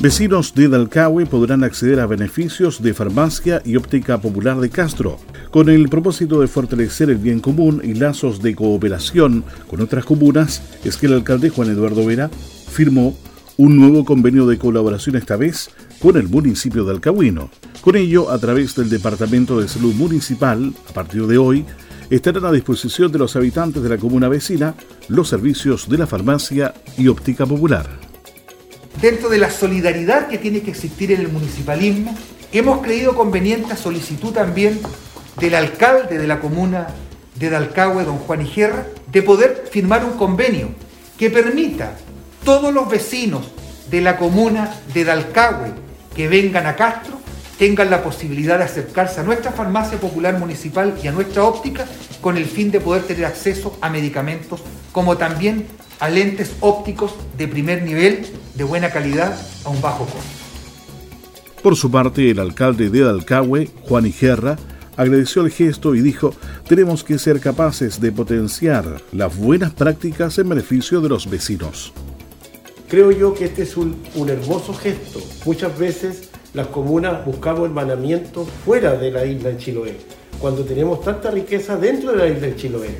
Vecinos de Dalcahue podrán acceder a beneficios de farmacia y óptica popular de Castro, con el propósito de fortalecer el bien común y lazos de cooperación con otras comunas, es que el alcalde Juan Eduardo Vera firmó un nuevo convenio de colaboración esta vez con el municipio de Alcahuino. Con ello, a través del Departamento de Salud Municipal, a partir de hoy, estarán a disposición de los habitantes de la comuna vecina los servicios de la farmacia y óptica popular dentro de la solidaridad que tiene que existir en el municipalismo, hemos creído conveniente a solicitud también del alcalde de la comuna de Dalcahue, don Juan Igerra, de poder firmar un convenio que permita todos los vecinos de la comuna de Dalcahue que vengan a Castro tengan la posibilidad de acercarse a nuestra farmacia popular municipal y a nuestra óptica con el fin de poder tener acceso a medicamentos como también a lentes ópticos de primer nivel, de buena calidad, a un bajo costo. Por su parte, el alcalde de Dalcahue, Juan Igerra, agradeció el gesto y dijo, tenemos que ser capaces de potenciar las buenas prácticas en beneficio de los vecinos. Creo yo que este es un, un hermoso gesto. Muchas veces las comunas buscamos hermanamiento fuera de la isla de Chiloé, cuando tenemos tanta riqueza dentro de la isla de Chiloé.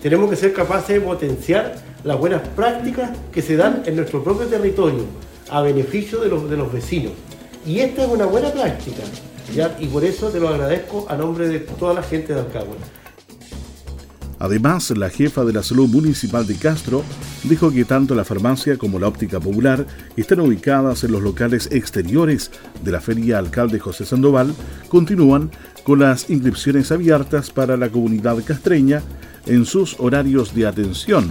Tenemos que ser capaces de potenciar las buenas prácticas que se dan en nuestro propio territorio a beneficio de los, de los vecinos. Y esta es una buena práctica, ¿ya? y por eso te lo agradezco a nombre de toda la gente de Alcagua. Además, la jefa de la salud municipal de Castro dijo que tanto la farmacia como la óptica popular están ubicadas en los locales exteriores de la Feria Alcalde José Sandoval, continúan con las inscripciones abiertas para la comunidad castreña en sus horarios de atención,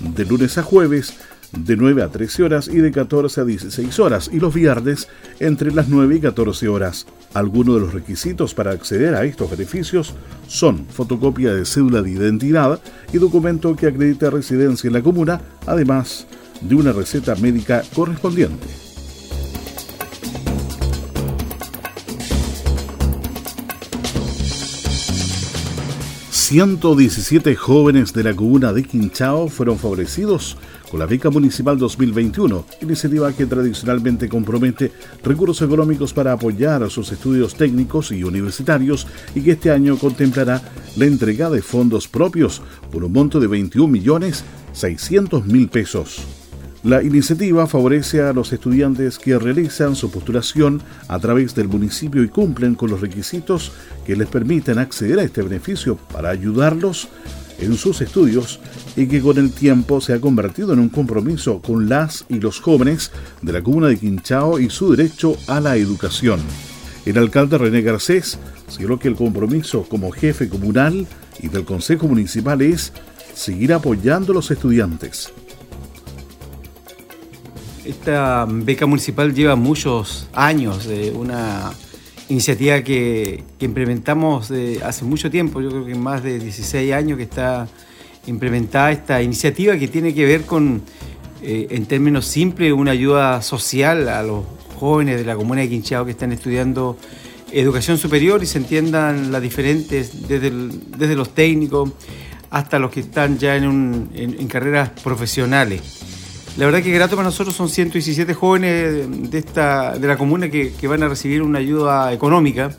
de lunes a jueves, de 9 a 13 horas y de 14 a 16 horas, y los viernes entre las 9 y 14 horas. Algunos de los requisitos para acceder a estos beneficios son fotocopia de cédula de identidad y documento que acredite residencia en la comuna, además de una receta médica correspondiente. 117 jóvenes de la comuna de Quinchao fueron favorecidos con la beca municipal 2021, iniciativa que tradicionalmente compromete recursos económicos para apoyar a sus estudios técnicos y universitarios y que este año contemplará la entrega de fondos propios por un monto de 21 millones 600 mil pesos. La iniciativa favorece a los estudiantes que realizan su postulación a través del municipio y cumplen con los requisitos que les permiten acceder a este beneficio para ayudarlos en sus estudios y que con el tiempo se ha convertido en un compromiso con las y los jóvenes de la comuna de Quinchao y su derecho a la educación. El alcalde René Garcés señaló que el compromiso como jefe comunal y del Consejo Municipal es seguir apoyando a los estudiantes esta beca municipal lleva muchos años, de una iniciativa que, implementamos hace mucho tiempo, yo creo que más de 16 años que está implementada esta iniciativa que tiene que ver con, eh, en términos simples, una ayuda social a los jóvenes de la comuna de Quinchao que están estudiando educación superior y se entiendan las diferentes, desde los técnicos hasta los que están ya en carreras profesionales. La verdad que grato para nosotros son 117 jóvenes de, esta, de la comuna que, van a recibir una ayuda económica.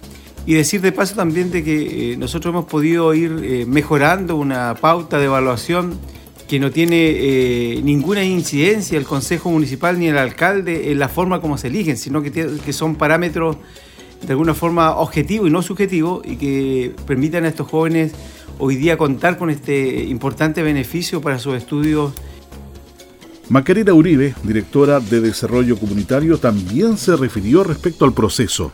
Y decir de paso también de que eh, nosotros hemos podido ir eh, mejorando una pauta de evaluación que no tiene eh, ninguna incidencia el Consejo Municipal ni el alcalde en la forma como se eligen, sino que, que son parámetros de alguna forma objetivos y no subjetivos y que permitan a estos jóvenes hoy día contar con este importante beneficio para sus estudios Macarena Uribe, directora de Desarrollo Comunitario, también se refirió respecto al proceso.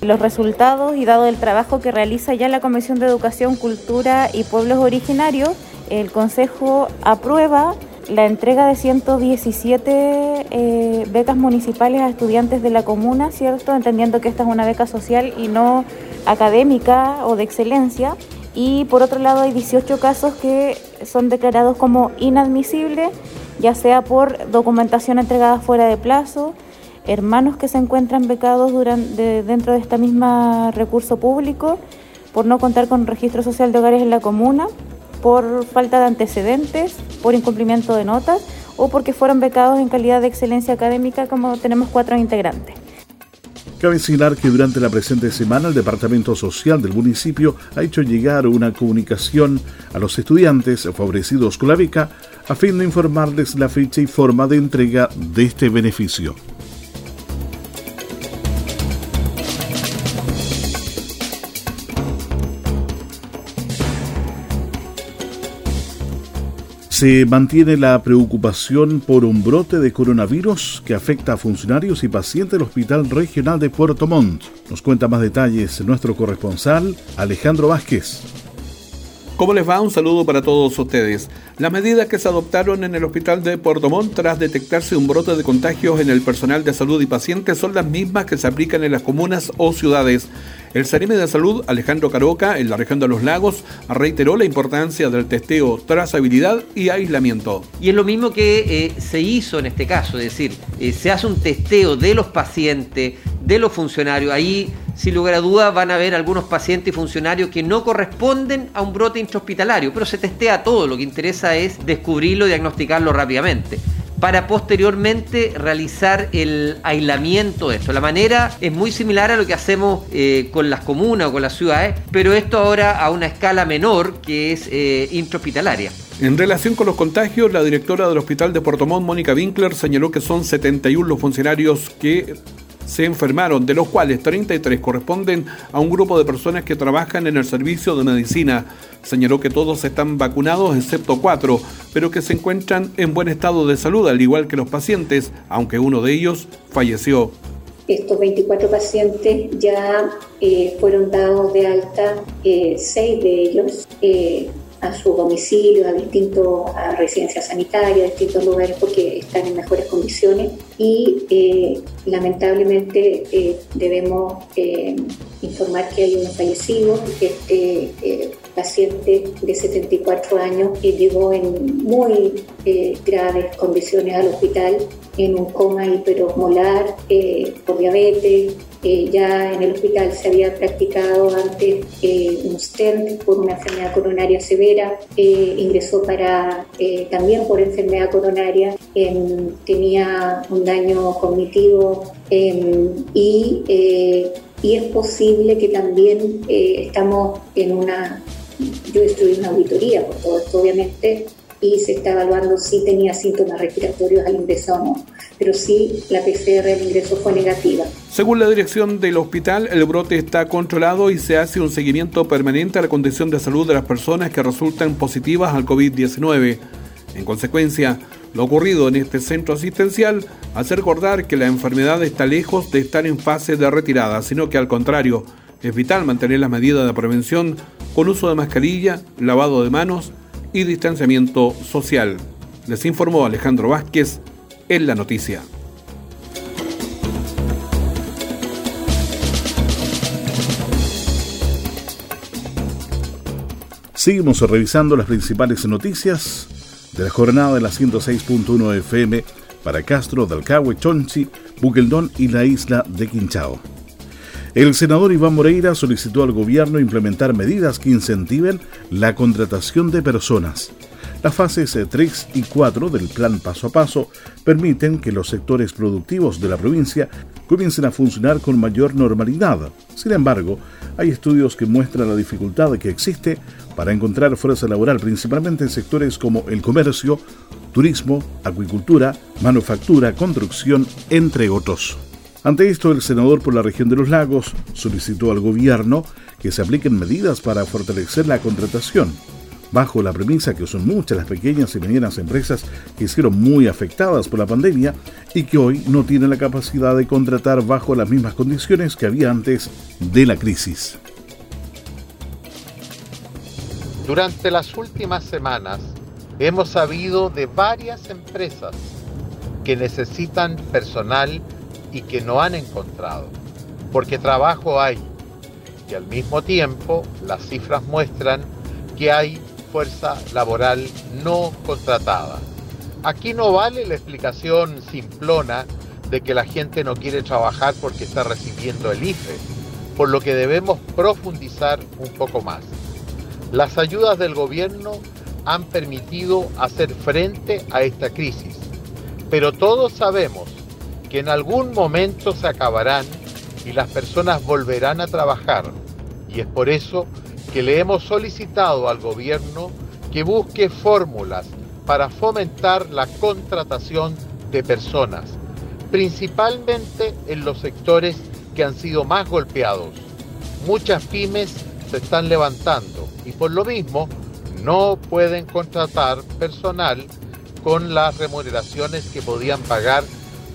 los resultados y dado el trabajo que realiza ya la Comisión de Educación, Cultura y Pueblos Originarios, el Consejo aprueba la entrega de 117 eh, becas municipales a estudiantes de la comuna, ¿cierto? Entendiendo que esta es una beca social y no académica o de excelencia. Y por otro lado hay 18 casos que son declarados como inadmisibles, ya sea por documentación entregada fuera de plazo, hermanos que se encuentran becados durante, dentro de esta misma recurso público, por no contar con registro social de hogares en la comuna, por falta de antecedentes, por incumplimiento de notas o porque fueron becados en calidad de excelencia académica, como tenemos cuatro integrantes. Cabe señalar que durante la presente semana el Departamento Social del municipio ha hecho llegar una comunicación a los estudiantes favorecidos con la beca a fin de informarles la fecha y forma de entrega de este beneficio. Se mantiene la preocupación por un brote de coronavirus que afecta a funcionarios y pacientes del Hospital Regional de Puerto Montt. Nos cuenta más detalles nuestro corresponsal Alejandro Vázquez. ¿Cómo les va? Un saludo para todos ustedes. Las medidas que se adoptaron en el hospital de Puerto Montt tras detectarse un brote de contagios en el personal de salud y pacientes son las mismas que se aplican en las comunas o ciudades. El Sarime de Salud, Alejandro Caroca, en la región de los lagos, reiteró la importancia del testeo, trazabilidad y aislamiento. Y es lo mismo que eh, se hizo en este caso, es decir, eh, se hace un testeo de los pacientes, de los funcionarios. Ahí, sin lugar a dudas, van a haber algunos pacientes y funcionarios que no corresponden a un brote intrahospitalario, pero se testea todo. Lo que interesa es descubrirlo y diagnosticarlo rápidamente para posteriormente realizar el aislamiento de esto. La manera es muy similar a lo que hacemos eh, con las comunas o con las ciudades, pero esto ahora a una escala menor que es eh, intrahospitalaria. En relación con los contagios, la directora del Hospital de Puerto Montt, Mónica Winkler, señaló que son 71 los funcionarios que se enfermaron, de los cuales 33 corresponden a un grupo de personas que trabajan en el servicio de medicina. Señaló que todos están vacunados excepto cuatro, pero que se encuentran en buen estado de salud, al igual que los pacientes, aunque uno de ellos falleció. Estos 24 pacientes ya eh, fueron dados de alta, eh, seis de ellos. Eh, a su domicilio, a distintos a residencias sanitarias, a distintos lugares porque están en mejores condiciones. Y eh, lamentablemente eh, debemos eh, informar que hay un fallecido, este paciente de 74 años que llegó en muy graves condiciones al hospital en un coma hiperosmolar por diabetes, ya en el hospital se había practicado antes eh, un stent por una enfermedad coronaria severa, eh, ingresó para eh, también por enfermedad coronaria, em, tenía un daño cognitivo em, y, es posible que también estamos en una, yo estoy en una auditoría por todo esto obviamente, y se está evaluando si tenía síntomas respiratorios al ingreso o no, pero sí la PCR del ingreso fue negativa. Según la dirección del hospital, el brote está controlado y se hace un seguimiento permanente a la condición de salud de las personas que resultan positivas al COVID-19. En consecuencia, lo ocurrido en este centro asistencial hace recordar que la enfermedad está lejos de estar en fase de retirada, sino que al contrario, es vital mantener las medidas de prevención con uso de mascarilla, lavado de manos y distanciamiento social. Les informó Alejandro Vázquez en la noticia. Seguimos revisando las principales noticias de la jornada de la 106.1 FM para Castro, Dalcahue, Chonchi, Buqueldón y la isla de Quinchao. El senador Iván Moreira solicitó al gobierno implementar medidas que incentiven la contratación de personas. Las fases 3 y 4 del plan paso a paso permiten que los sectores productivos de la provincia comiencen a funcionar con mayor normalidad. Sin embargo, hay estudios que muestran la dificultad que existe para encontrar fuerza laboral, principalmente en sectores como el comercio, turismo, acuicultura, manufactura, construcción, entre otros. Ante esto, el senador por la región de los lagos solicitó al gobierno que se apliquen medidas para fortalecer la contratación. Bajo la premisa que son muchas las pequeñas y medianas empresas que fueron muy afectadas por la pandemia y que hoy no tienen la capacidad de contratar bajo las mismas condiciones que había antes de la crisis. Durante las últimas semanas hemos sabido de varias empresas que necesitan personal y que no han encontrado, porque trabajo hay. Y al mismo tiempo las cifras muestran que hay fuerza laboral no contratada. Aquí no vale la explicación simplona de que la gente no quiere trabajar porque está recibiendo el IFE, por lo que debemos profundizar un poco más. Las ayudas del gobierno han permitido hacer frente a esta crisis, pero todos sabemos que en algún momento se acabarán y las personas volverán a trabajar, y es por eso que le hemos solicitado al gobierno que busque fórmulas para fomentar la contratación de personas, principalmente en los sectores que han sido más golpeados. Muchas pymes se están levantando y por lo mismo no pueden contratar personal con las remuneraciones que podían pagar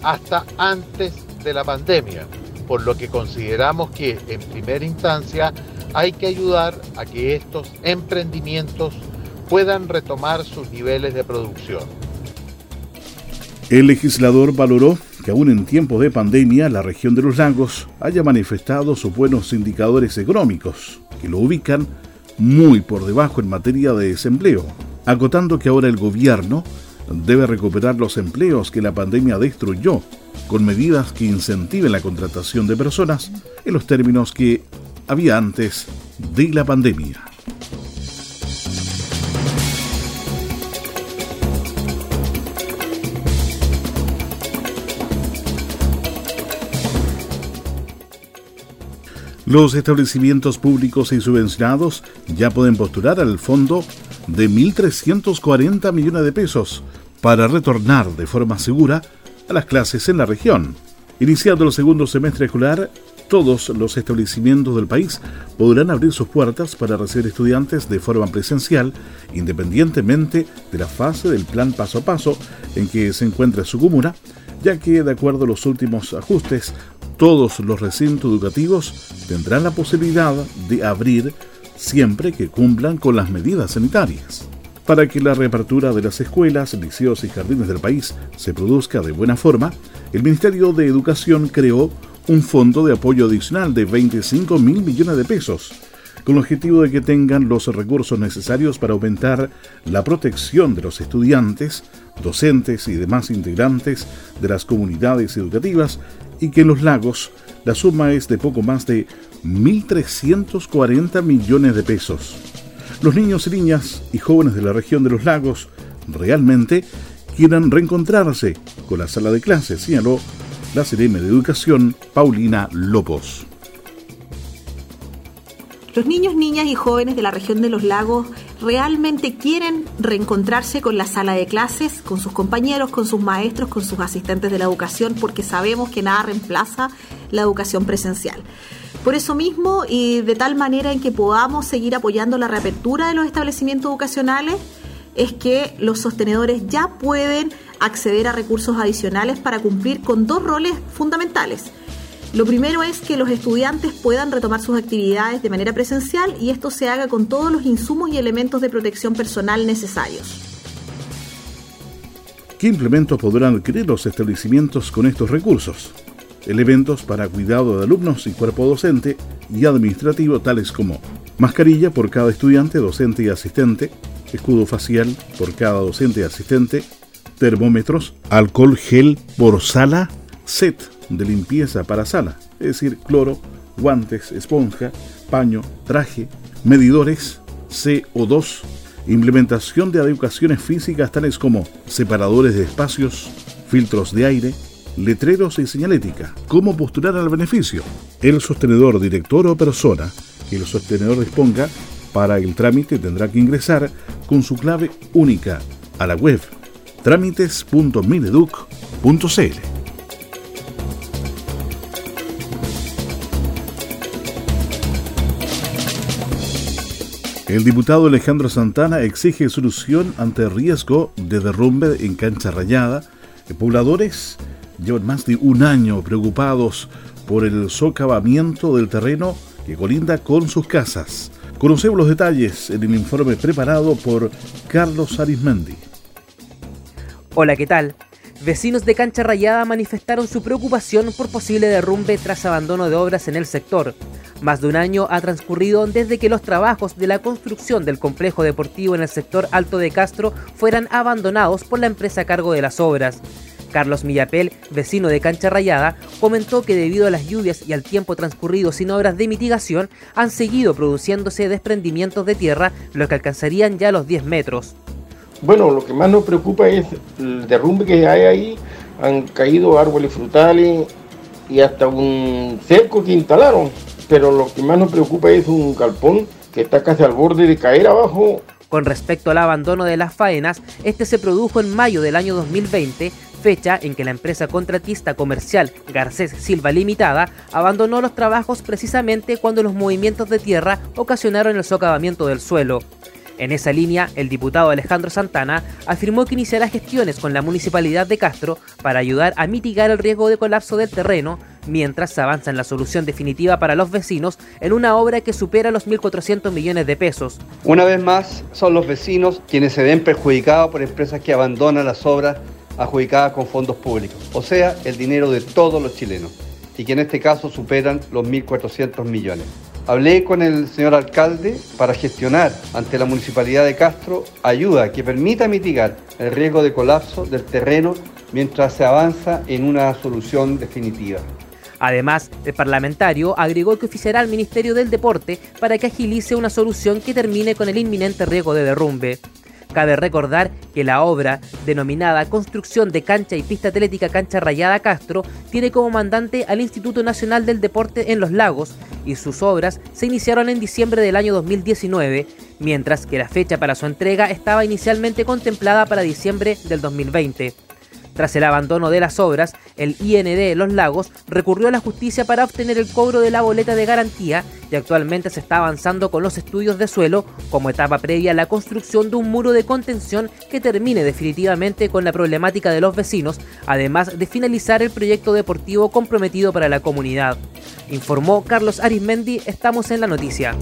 hasta antes de la pandemia, por lo que consideramos que en primera instancia hay que ayudar a que estos emprendimientos puedan retomar sus niveles de producción. El legislador valoró que aún en tiempos de pandemia la región de los lagos haya manifestado sus buenos indicadores económicos, que lo ubican muy por debajo en materia de desempleo, acotando que ahora el gobierno debe recuperar los empleos que la pandemia destruyó, con medidas que incentiven la contratación de personas en los términos que había antes de la pandemia. Los establecimientos públicos y subvencionados ya pueden postular al fondo de 1.340 millones de pesos para retornar de forma segura a las clases en la región. Iniciado el segundo semestre escolar, todos los establecimientos del país podrán abrir sus puertas para recibir estudiantes de forma presencial, independientemente de la fase del plan paso a paso en que se encuentra su comuna, ya que de acuerdo a los últimos ajustes, todos los recintos educativos tendrán la posibilidad de abrir siempre que cumplan con las medidas sanitarias. Para que la reapertura de las escuelas, liceos y jardines del país se produzca de buena forma, el Ministerio de Educación creó un fondo de apoyo adicional de 25 mil millones de pesos, con el objetivo de que tengan los recursos necesarios para aumentar la protección de los estudiantes, docentes y demás integrantes de las comunidades educativas y que en los lagos la suma es de poco más de 1.340 millones de pesos. Los niños y niñas y jóvenes de la región de los lagos realmente quieran reencontrarse con la sala de clases, señaló la CRM de Educación, Paulina Lopos. Los niños, niñas y jóvenes de la región de los lagos realmente quieren reencontrarse con la sala de clases, con sus compañeros, con sus maestros, con sus asistentes de la educación, porque sabemos que nada reemplaza la educación presencial. Por eso mismo y de tal manera en que podamos seguir apoyando la reapertura de los establecimientos educacionales, es que los sostenedores ya pueden acceder a recursos adicionales para cumplir con dos roles fundamentales. Lo primero es que los estudiantes puedan retomar sus actividades de manera presencial y esto se haga con todos los insumos y elementos de protección personal necesarios. ¿Qué implementos podrán adquirir los establecimientos con estos recursos? Elementos para cuidado de alumnos y cuerpo docente y administrativo tales como mascarilla por cada estudiante, docente y asistente, escudo facial por cada docente y asistente, termómetros, alcohol gel por sala, set de limpieza para sala, es decir, cloro, guantes, esponja, paño, traje, medidores, CO2, implementación de adecuaciones físicas tales como separadores de espacios, filtros de aire, letreros y señalética. ¿Cómo postular al beneficio? El sostenedor, director o persona que el sostenedor disponga para el trámite tendrá que ingresar con su clave única a la web trámites.mineduc.cl. El diputado Alejandro Santana exige solución ante riesgo de derrumbe en cancha rayada. Pobladores llevan más de un año preocupados por el socavamiento del terreno que colinda con sus casas. Conocemos los detalles en el informe preparado por Carlos Arismendi. Hola, ¿qué tal? Vecinos de Cancha Rayada manifestaron su preocupación por posible derrumbe tras abandono de obras en el sector. Más de un año ha transcurrido desde que los trabajos de la construcción del complejo deportivo en el sector Alto de Castro fueran abandonados por la empresa a cargo de las obras. Carlos Millapel, vecino de Cancha Rayada, comentó que debido a las lluvias y al tiempo transcurrido sin obras de mitigación, han seguido produciéndose desprendimientos de tierra, los que alcanzarían ya los 10 metros. Bueno, lo que más nos preocupa es el derrumbe que hay ahí. Han caído árboles frutales y hasta un cerco que instalaron. Pero lo que más nos preocupa es un galpón que está casi al borde de caer abajo. Con respecto al abandono de las faenas, este se produjo en mayo del año 2020 fecha en que la empresa contratista comercial Garcés Silva Limitada abandonó los trabajos precisamente cuando los movimientos de tierra ocasionaron el socavamiento del suelo. En esa línea, el diputado Alejandro Santana afirmó que iniciará gestiones con la municipalidad de Castro para ayudar a mitigar el riesgo de colapso del terreno, mientras se avanza en la solución definitiva para los vecinos en una obra que supera los 1.400 millones de pesos. Una vez más, son los vecinos quienes se ven perjudicados por empresas que abandonan las obras adjudicadas con fondos públicos, o sea, el dinero de todos los chilenos, y que en este caso superan los 1.400 millones. Hablé con el señor alcalde para gestionar ante la municipalidad de Castro ayuda que permita mitigar el riesgo de colapso del terreno mientras se avanza en una solución definitiva. Además, el parlamentario agregó que oficiará al Ministerio del Deporte para que agilice una solución que termine con el inminente riesgo de derrumbe. Cabe recordar que la obra, denominada Construcción de Cancha y Pista Atlética Cancha Rayada Castro, tiene como mandante al Instituto Nacional del Deporte en Los Lagos y sus obras se iniciaron en diciembre del año 2019, mientras que la fecha para su entrega estaba inicialmente contemplada para diciembre del 2020. Tras el abandono de las obras, el IND Los Lagos recurrió a la justicia para obtener el cobro de la boleta de garantía y actualmente se está avanzando con los estudios de suelo como etapa previa a la construcción de un muro de contención que termine definitivamente con la problemática de los vecinos, además de finalizar el proyecto deportivo comprometido para la comunidad. Informó Carlos Arismendi, estamos en la noticia.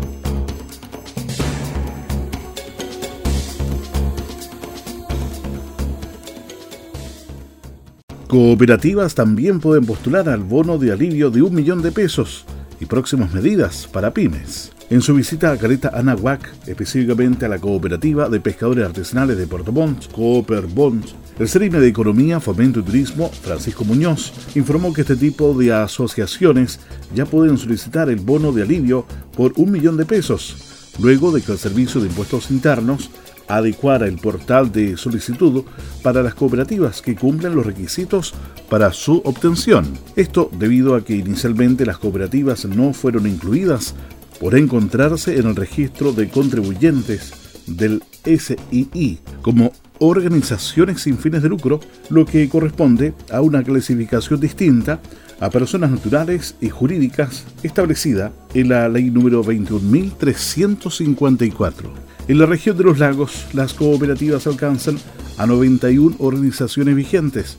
Cooperativas también pueden postular al bono de alivio de un millón de pesos y próximas medidas para pymes. En su visita a Caleta Anahuac, específicamente a la cooperativa de pescadores artesanales de Puerto Montt, Cooper Bonds, el CERIME de Economía, Fomento y Turismo, Francisco Muñoz, informó que este tipo de asociaciones ya pueden solicitar el bono de alivio por un millón de pesos, luego de que el Servicio de Impuestos Internos adecuar el portal de solicitud para las cooperativas que cumplen los requisitos para su obtención. Esto debido a que inicialmente las cooperativas no fueron incluidas por encontrarse en el registro de contribuyentes del SII como organizaciones sin fines de lucro, lo que corresponde a una clasificación distinta a personas naturales y jurídicas establecida en la ley número 21.354. En la región de los lagos, las cooperativas alcanzan a 91 organizaciones vigentes,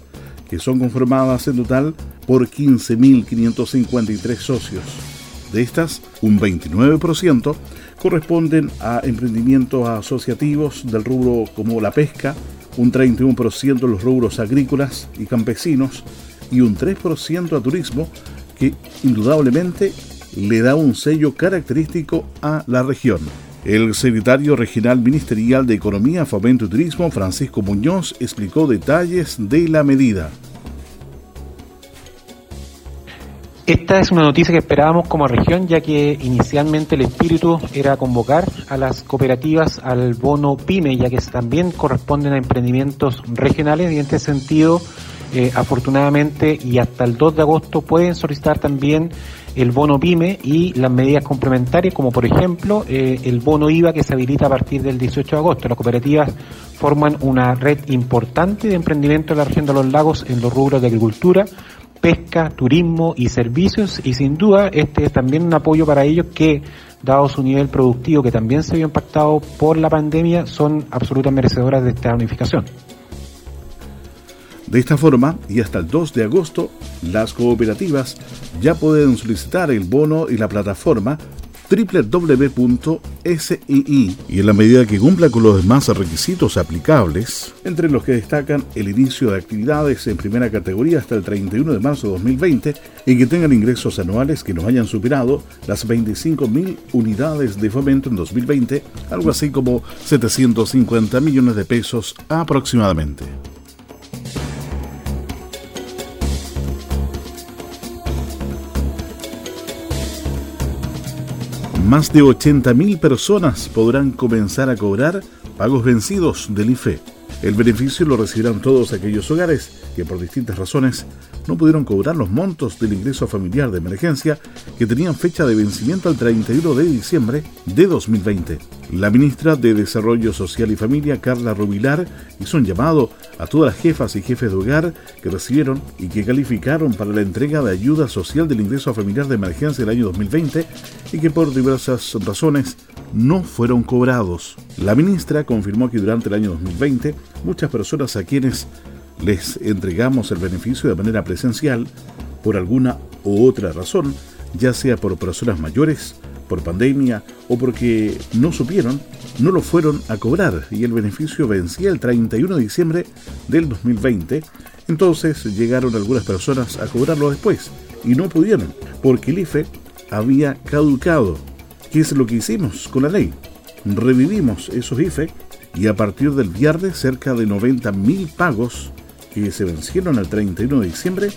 que son conformadas en total por 15.553 socios. De estas, un 29% corresponden a emprendimientos asociativos del rubro como la pesca, un 31% los rubros agrícolas y campesinos y un 3% a turismo que indudablemente le da un sello característico a la región. El secretario regional ministerial de Economía, Fomento y Turismo, Francisco Muñoz, explicó detalles de la medida. Esta es una noticia que esperábamos como región, ya que inicialmente el espíritu era convocar a las cooperativas al bono PYME, ya que también corresponden a emprendimientos regionales y en este sentido, eh, afortunadamente y hasta el 2 de agosto pueden solicitar también el bono PYME y las medidas complementarias, como por ejemplo eh, el bono IVA que se habilita a partir del 18 de agosto. Las cooperativas forman una red importante de emprendimiento en la región de los lagos en los rubros de agricultura, pesca, turismo y servicios y sin duda este es también un apoyo para ellos que dado su nivel productivo que también se vio impactado por la pandemia, son absolutas merecedoras de esta unificación. De esta forma, y hasta el 2 de agosto, las cooperativas ya pueden solicitar el bono y la plataforma www.sii y en la medida que cumpla con los demás requisitos aplicables, entre los que destacan el inicio de actividades en primera categoría hasta el 31 de marzo de 2020 y que tengan ingresos anuales que nos hayan superado las 25.000 unidades de fomento en 2020, algo así como 750 millones de pesos aproximadamente. Más de 80.000 personas podrán comenzar a cobrar pagos vencidos del IFE. El beneficio lo recibirán todos aquellos hogares que por distintas razones no pudieron cobrar los montos del ingreso familiar de emergencia que tenían fecha de vencimiento al 31 de diciembre de 2020. La ministra de Desarrollo Social y Familia, Carla Rubilar, hizo un llamado a todas las jefas y jefes de hogar que recibieron y que calificaron para la entrega de ayuda social del ingreso familiar de emergencia del año 2020 y que por diversas razones no fueron cobrados. La ministra confirmó que durante el año 2020 muchas personas a quienes les entregamos el beneficio de manera presencial, por alguna u otra razón, ya sea por personas mayores, por pandemia o porque no supieron, no lo fueron a cobrar y el beneficio vencía el 31 de diciembre del 2020. Entonces llegaron algunas personas a cobrarlo después y no pudieron porque el IFE había caducado. ¿Qué es lo que hicimos con la ley? Revivimos esos IFE y a partir del viernes cerca de 90.000 pagos que se vencieron el 31 de diciembre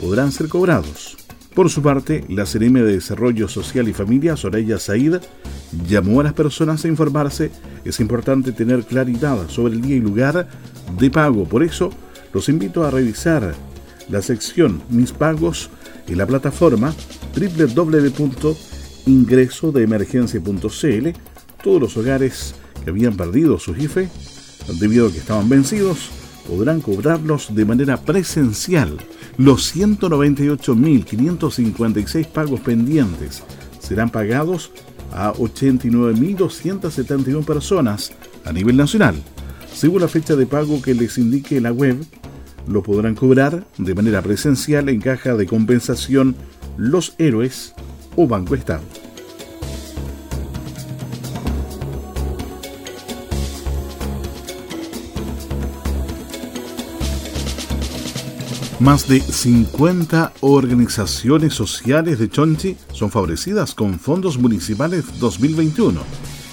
podrán ser cobrados. Por su parte, la CNM de Desarrollo Social y Familia, Soraya Said, llamó a las personas a informarse. Es importante tener claridad sobre el día y lugar de pago. Por eso, los invito a revisar la sección Mis Pagos en la plataforma www.ingresodeemergencia.cl. Todos los hogares que habían perdido su IFE debido a que estaban vencidos podrán cobrarlos de manera presencial. Los 198.556 pagos pendientes serán pagados a 89.271 personas a nivel nacional. Según la fecha de pago que les indique la web, lo podrán cobrar de manera presencial en caja de compensación Los Héroes o Banco Estado. Más de 50 organizaciones sociales de Chonchi son favorecidas con fondos municipales 2021.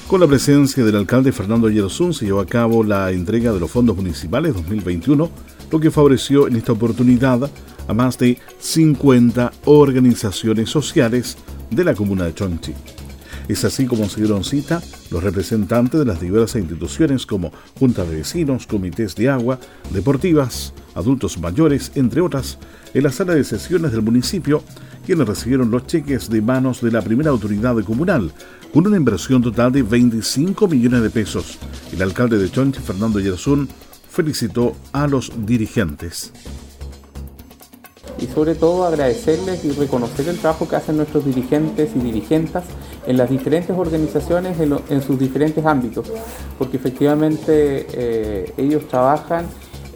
Con la presencia del alcalde Fernando Yerosún se llevó a cabo la entrega de los fondos municipales 2021, lo que favoreció en esta oportunidad a más de 50 organizaciones sociales de la comuna de Chonchi. Es así como se dieron cita los representantes de las diversas instituciones como Junta de Vecinos, Comités de Agua, Deportivas, Adultos Mayores, entre otras, en la sala de sesiones del municipio, quienes recibieron los cheques de manos de la primera autoridad comunal, con una inversión total de 25 millones de pesos. El alcalde de Chonchi, Fernando Yerzún, felicitó a los dirigentes y sobre todo agradecerles y reconocer el trabajo que hacen nuestros dirigentes y dirigentas en las diferentes organizaciones en, sus diferentes ámbitos, porque efectivamente eh, ellos trabajan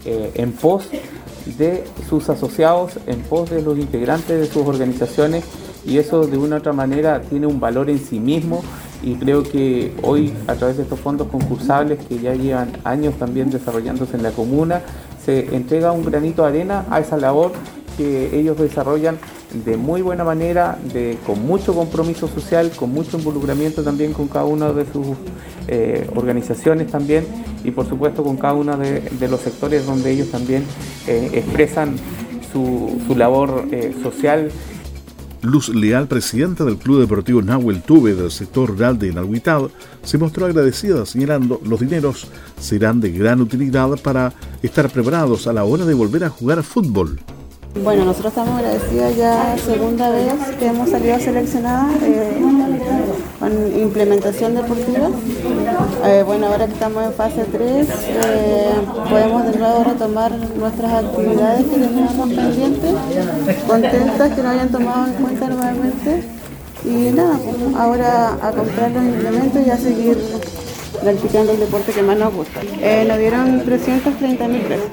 eh, en pos de sus asociados, en pos de los integrantes de sus organizaciones y eso de una u otra manera tiene un valor en sí mismo y creo que hoy a través de estos fondos concursables que ya llevan años también desarrollándose en la comuna, se entrega un granito de arena a esa labor que ellos desarrollan de muy buena manera, con mucho compromiso social, con mucho involucramiento también con cada una de sus eh, organizaciones también y por supuesto con cada uno de, los sectores donde ellos también eh, expresan su, labor eh, social. Luz Leal, presidenta del Club Deportivo Nahuel Tuve del sector rural de Nahuitad, se mostró agradecida señalando los dineros serán de gran utilidad para estar preparados a la hora de volver a jugar fútbol. Bueno, nosotros estamos agradecidas ya segunda vez que hemos salido seleccionadas eh, con implementación deportiva. Eh, bueno, ahora que estamos en fase 3, eh, podemos de nuevo retomar nuestras actividades que teníamos pendientes, contentas que nos hayan tomado en cuenta nuevamente y nada, ahora a comprar los implementos y a seguir practicando el deporte que más nos gusta. Nos dieron 330 mil pesos.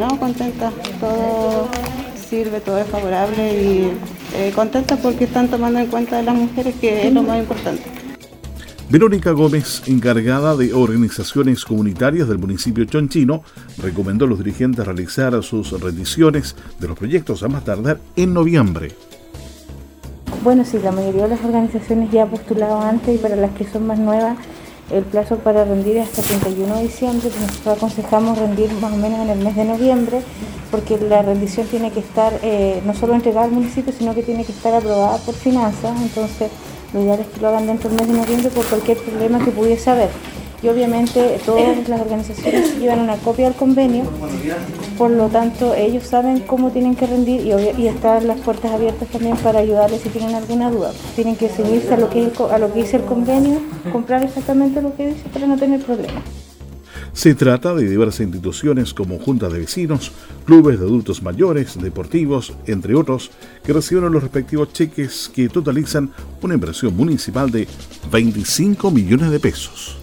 No, contenta, todo sirve, todo es favorable y eh, contenta porque están tomando en cuenta a las mujeres, que es lo más importante. Verónica Gómez, encargada de organizaciones comunitarias del municipio chonchino, recomendó a los dirigentes realizar sus rendiciones de los proyectos a más tardar en noviembre. Bueno, sí, la mayoría de las organizaciones ya han postulado antes y para las que son más nuevas, el plazo para rendir es hasta el 31 de diciembre. Nosotros aconsejamos rendir más o menos en el mes de noviembre, porque la rendición tiene que estar eh, no solo entregada al municipio, sino que tiene que estar aprobada por finanzas. Entonces, lo ideal es que lo hagan dentro del mes de noviembre por cualquier problema que pudiese haber. Y obviamente todas las organizaciones llevan una copia del convenio, por lo tanto ellos saben cómo tienen que rendir y, y están las puertas abiertas también para ayudarles si tienen alguna duda. Tienen que seguirse a lo que, a lo que dice el convenio, comprar exactamente lo que dice para no tener problemas. Se trata de diversas instituciones como juntas de vecinos, clubes de adultos mayores, deportivos, entre otros, que recibieron los respectivos cheques que totalizan una inversión municipal de 25 millones de pesos.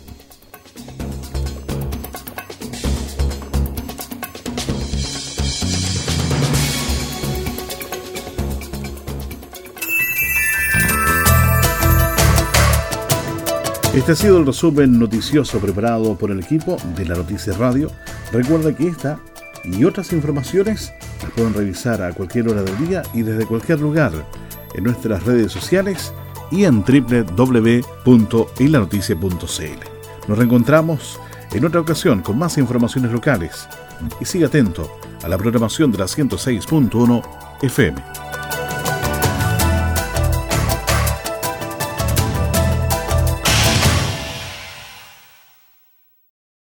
Este ha sido el resumen noticioso preparado por el equipo de la Noticia Radio. Recuerda que esta y otras informaciones las pueden revisar a cualquier hora del día y desde cualquier lugar en nuestras redes sociales y en www.ilanoticia.cl. Nos reencontramos en otra ocasión con más informaciones locales y siga atento a la programación de la 106.1 FM.